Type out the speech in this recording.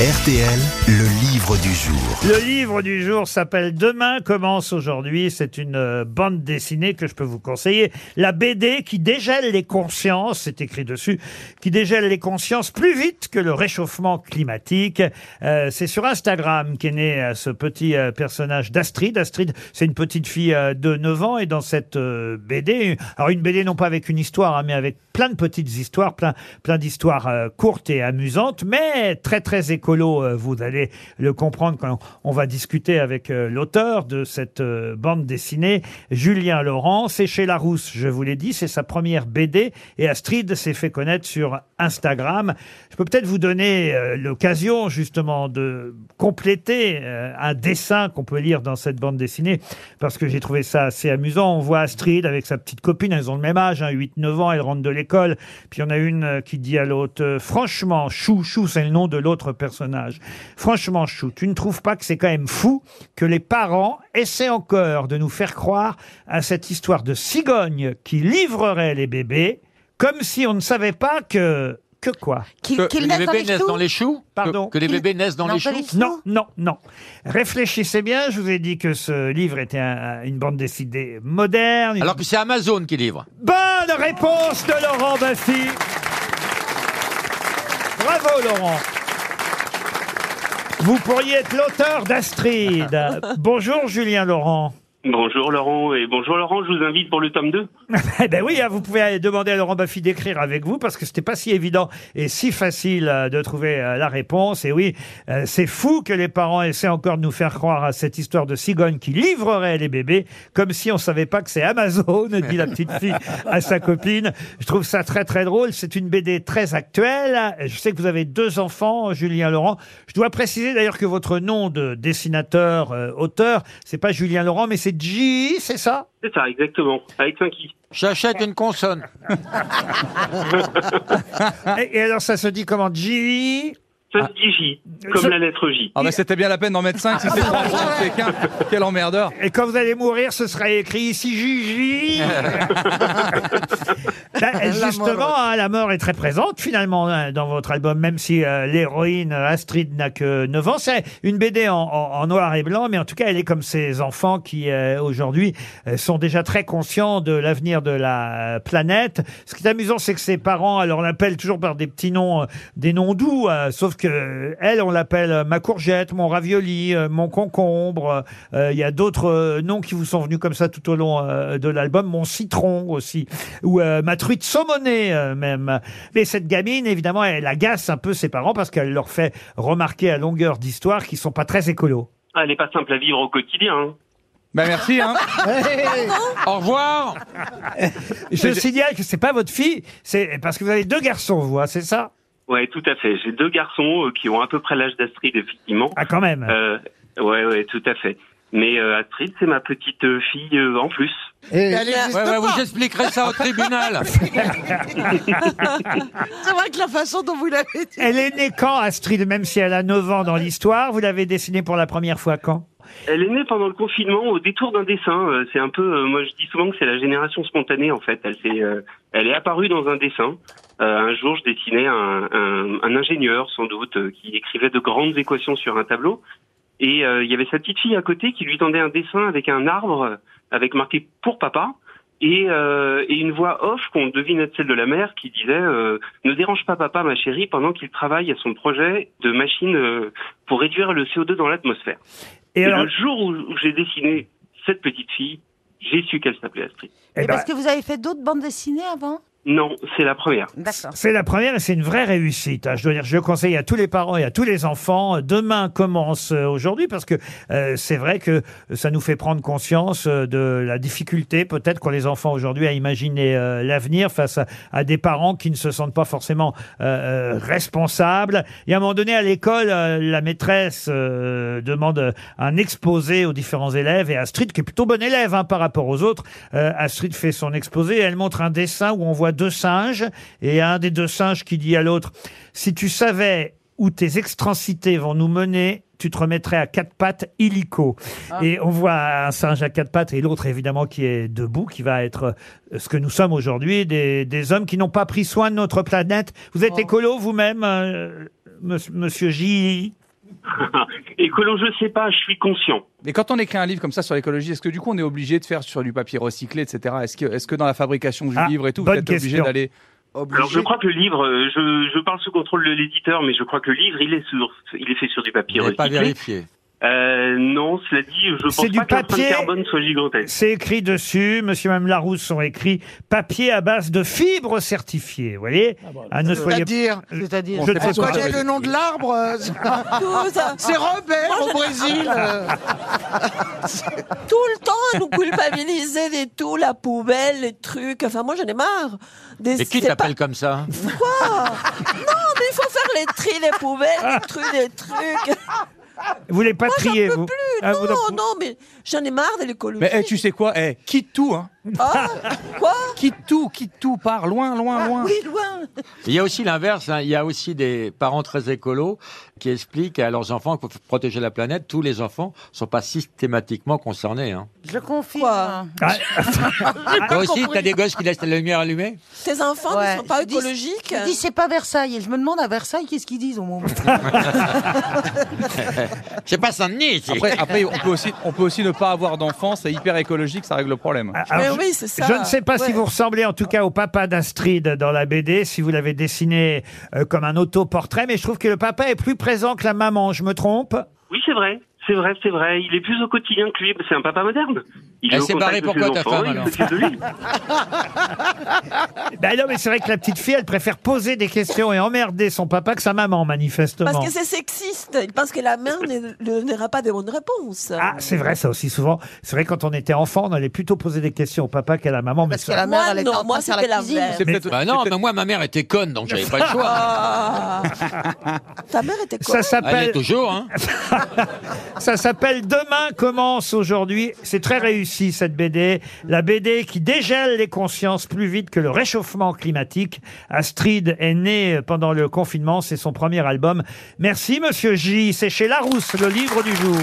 RTL, le livre du jour. Le livre du jour s'appelle Demain commence aujourd'hui. C'est une euh, bande dessinée que je peux vous conseiller. La BD qui dégèle les consciences, c'est écrit dessus, qui dégèle les consciences plus vite que le réchauffement climatique. Euh, c'est sur Instagram qu'est né euh, ce petit personnage d'Astrid. Astrid, c'est une petite fille de 9 ans et dans cette BD, alors une BD non pas avec une histoire, hein, mais avec plein de petites histoires, plein, plein d'histoires euh, courtes et amusantes, mais très très écolo. euh, vous allez le comprendre quand on va discuter avec euh, l'auteur de cette euh, bande dessinée, Julien Laurent. C'est chez Larousse, je vous l'ai dit, c'est sa première BD et Astrid s'est fait connaître sur Instagram. Je peux peut-être vous donner l'occasion justement de compléter un dessin qu'on peut lire dans cette bande dessinée parce que j'ai trouvé ça assez amusant. On voit Astrid avec sa petite copine, elles ont le même âge, hein, 8-9 ans, elles rentrent de l'école. Puis il y en a une euh, qui dit à l'autre, euh, franchement, Chou, Chou, c'est le nom de l'autre personnage. Franchement, Chou, tu ne trouves pas que c'est quand même fou que les parents essaient encore de nous faire croire à cette histoire de cigogne qui livrerait les bébés comme si on ne savait pas que... Que quoi Que, que les bébés naissent dans les choux Pardon Que, que les Qu'il- bébés naissent dans les choux choux Non, non, non. Réfléchissez bien, je vous ai dit que ce livre était un- une bande dessinée moderne. une Alors que c'est Amazon qui livre. Bonne réponse de Laurent Baffy. Bravo Laurent. Vous pourriez être l'auteur d'Astrid. Bonjour Julien Laurent. Bonjour Laurent et bonjour Laurent, je vous invite pour le tome 2. Eh ben oui, hein, vous pouvez aller demander à Laurent Baffy d'écrire avec vous parce que c'était pas si évident et si facile euh, de trouver euh, la réponse. Et oui, euh, c'est fou que les parents essaient encore de nous faire croire à cette histoire de cigogne qui livrerait les bébés comme si on savait pas que c'est Amazon, dit la petite fille à sa copine. Je trouve ça très très drôle. C'est une BD très actuelle. Je sais que vous avez deux enfants, Julien Laurent. Je dois préciser d'ailleurs que votre nom de dessinateur, auteur, c'est pas Julien Laurent, mais c'est J, c'est ça C'est ça, exactement, avec 5 i. J'achète une consonne. et, et alors ça se dit comment J Ça se dit J, comme Ça- la lettre J. Ah bah c'était bien la peine d'en mettre 5 si c'est chanter qu'un. Quel emmerdeur. Et quand vous allez mourir, ce sera écrit ici Gigi. Bah, justement, hein, la mort est très présente finalement hein, dans votre album, même si euh, l'héroïne euh, Astrid n'a que 9 ans. C'est une BD en, en- en noir et blanc, mais en tout cas, elle est comme ces enfants qui euh, aujourd'hui euh, sont déjà très conscients de l'avenir de la planète. Ce qui est amusant, c'est que ses parents, alors on l'appelle toujours par des petits noms, euh, des noms doux, euh, sauf que euh, elle, on l'appelle euh, ma courgette, mon ravioli, euh, mon concombre. Euh, Il y a d'autres euh, noms qui vous sont venus comme ça tout au long euh, de l'album, mon citron aussi, ou euh, ma truite saumonée euh, même. Mais cette gamine, évidemment, elle agace un peu ses parents parce qu'elle leur fait remarquer à longueur d'histoire qu'ils sont pas très écolos. Ah, elle n'est pas simple à vivre au quotidien. hein. Bah merci hein. Au revoir Je signale que c'est pas votre fille, c'est parce que vous avez deux garçons, vous, hein, c'est ça? Ouais, tout à fait. J'ai deux garçons euh, qui ont à peu près l'âge d'Astrid, effectivement. Ah, quand même. Euh, ouais, ouais, tout à fait. Mais euh, Astrid, c'est ma petite euh, fille euh, en plus. Elle existe Ouais, ouais, pas. vous j'expliquerai ça au tribunal. C'est vrai que la façon dont vous l'avez dit. Elle est née quand, Astrid, même si elle a 9 ans dans l'histoire Vous l'avez dessinée pour la première fois quand? Elle est née pendant le confinement au détour d'un dessin. Euh, C'est un peu, euh, moi je dis souvent que c'est la génération spontanée en fait. Elle, s'est, euh, elle est apparue dans un dessin. Euh, un jour, je dessinais un, un, un ingénieur sans doute euh, qui écrivait de grandes équations sur un tableau. Et euh, il y avait sa petite fille à côté qui lui tendait un dessin avec un arbre euh, avec marqué pour papa. Et, euh, et une voix off qu'on devine être celle de la mère qui disait euh, ne dérange pas papa ma chérie pendant qu'il travaille à son projet de machine euh, pour réduire le CO2 dans l'atmosphère. Et Et alors, le jour où, j'ai dessiné cette petite fille, j'ai su qu'elle s'appelait Astrid. eh Et ben, parce que vous avez fait d'autres bandes dessinées avant? Non, c'est la première. D'accord. C'est la première et c'est une vraie réussite. hein. Je dois dire, je le conseille à tous les parents et à tous les enfants. Demain commence euh, aujourd'hui parce que euh, c'est vrai que ça nous fait prendre conscience euh, de la difficulté peut-être qu'ont les enfants aujourd'hui à imaginer euh, l'avenir face à, à des parents qui ne se sentent pas forcément euh, euh, responsables. Et à un moment donné, à l'école, euh, la maîtresse euh, demande un exposé aux différents élèves et Astrid, qui est plutôt bonne élève hein, par rapport aux autres, euh, Astrid fait son exposé. Elle montre un dessin où on voit deux singes et un des deux singes qui dit à l'autre si tu savais où tes extrancités vont nous mener tu te remettrais à quatre pattes illico. Et on voit un singe à quatre pattes et l'autre évidemment qui est debout, qui va être euh, ce que nous sommes aujourd'hui, des, des hommes qui n'ont pas pris soin de notre planète. Vous êtes écolo vous-même, euh, monsieur, monsieur J? Écolo, je sais pas, je suis conscient. Mais quand on écrit un livre comme ça sur l'écologie, est-ce que du coup on est obligé de faire sur du papier recyclé, etc. Est-ce que, est-ce que dans la fabrication du Ah, livre et tout, vous êtes obligé d'aller Alors je crois que le livre, euh, je, je parle sous contrôle de l'éditeur, mais je crois que le livre, il est sur, il est fait sur du papier Vous n'avez pas recyclé. vérifié. Euh, non, cela dit, je pense C'est du pas que l'empreinte papier. carbone soit gigantesque. C'est écrit dessus, monsieur et madame Larousse sont écrits papier à base de fibres certifiées, vous voyez Ah, ne soyez C'est-à-dire C'est-à-dire Je ne sais pas pas. quoi. le nom de l'arbre euh, C'est Robert Moi, au je- Brésil euh. tout le temps à nous culpabiliser des tout, la poubelle, les trucs. Enfin, moi, j'en ai marre. Des, Mais qui c'est t'appelle comme ça pas- Non, mais il faut faire les tris des poubelles, les trucs, des trucs. Vous voulez pas Moi, j'en trier, peux vous plus. Ah, vous non, non, mais j'en ai marre de l'écologie. Mais eh, tu sais quoi eh, Quitte tout, hein. Ah, quoi? Quitte tout, quitte tout, pars loin, loin, loin. Oui, loin. Il y a aussi l'inverse. hein. Il y a aussi des parents très écolos qui expliquent à leurs enfants qu'il faut protéger la planète. Tous les enfants sont pas systématiquement concernés. Hein. Je confirme. Quoi? Ah, Toi aussi, t'as des gosses qui laissent la lumière allumée? Tes enfants Ouais. ne sont pas Je dis- écologiques? Je dis c'est pas Versailles et je me demande à Versailles qu'est-ce qu'ils disent au moment. C'est pas Saint-Denis ici. Après, après, on peut aussi, on peut aussi ne pas avoir d'enfants, c'est hyper écologique, ça règle le problème. alors, Mais je- oui, c'est ça. Je ne sais pas si Ouais. vous ressemblez en tout cas au papa d'Astrid dans la BD, si vous l'avez dessiné euh, comme un autoportrait, mais je trouve que le papa est plus présent que la maman, je me trompe? Oui, c'est vrai. C'est vrai, c'est vrai. Il est plus au quotidien que lui. C'est un papa moderne. Il Elle au s'est barrée pourquoi, ta femme, alors s'occupe de lui. Ben non, mais c'est vrai que la petite fille, elle préfère poser des questions et emmerder son papa que sa maman, manifestement. Parce que c'est sexiste. Il pense que la mère ne ne donnera pas de bonnes réponses. Ah, c'est vrai, ça aussi souvent. C'est vrai, quand on était enfant, on allait plutôt poser des questions au papa qu'à la maman. Mais Parce que ça- la mère, Moi, elle est non, en train moi, de faire c'était la cuisine. l'inverse. C'est Mais- peut-être- Bah non, mais moi, ma mère était conne, donc j'avais pas le choix. Ah. Ta mère était quoi ça Elle est s'appelle, toujours, hein. ça s'appelle Demain commence aujourd'hui. C'est très réussi cette BD. La BD qui dégèle les consciences plus vite que le réchauffement climatique. Astrid est née pendant le confinement. C'est son premier album. Merci Monsieur J. C'est chez Larousse, le livre du jour.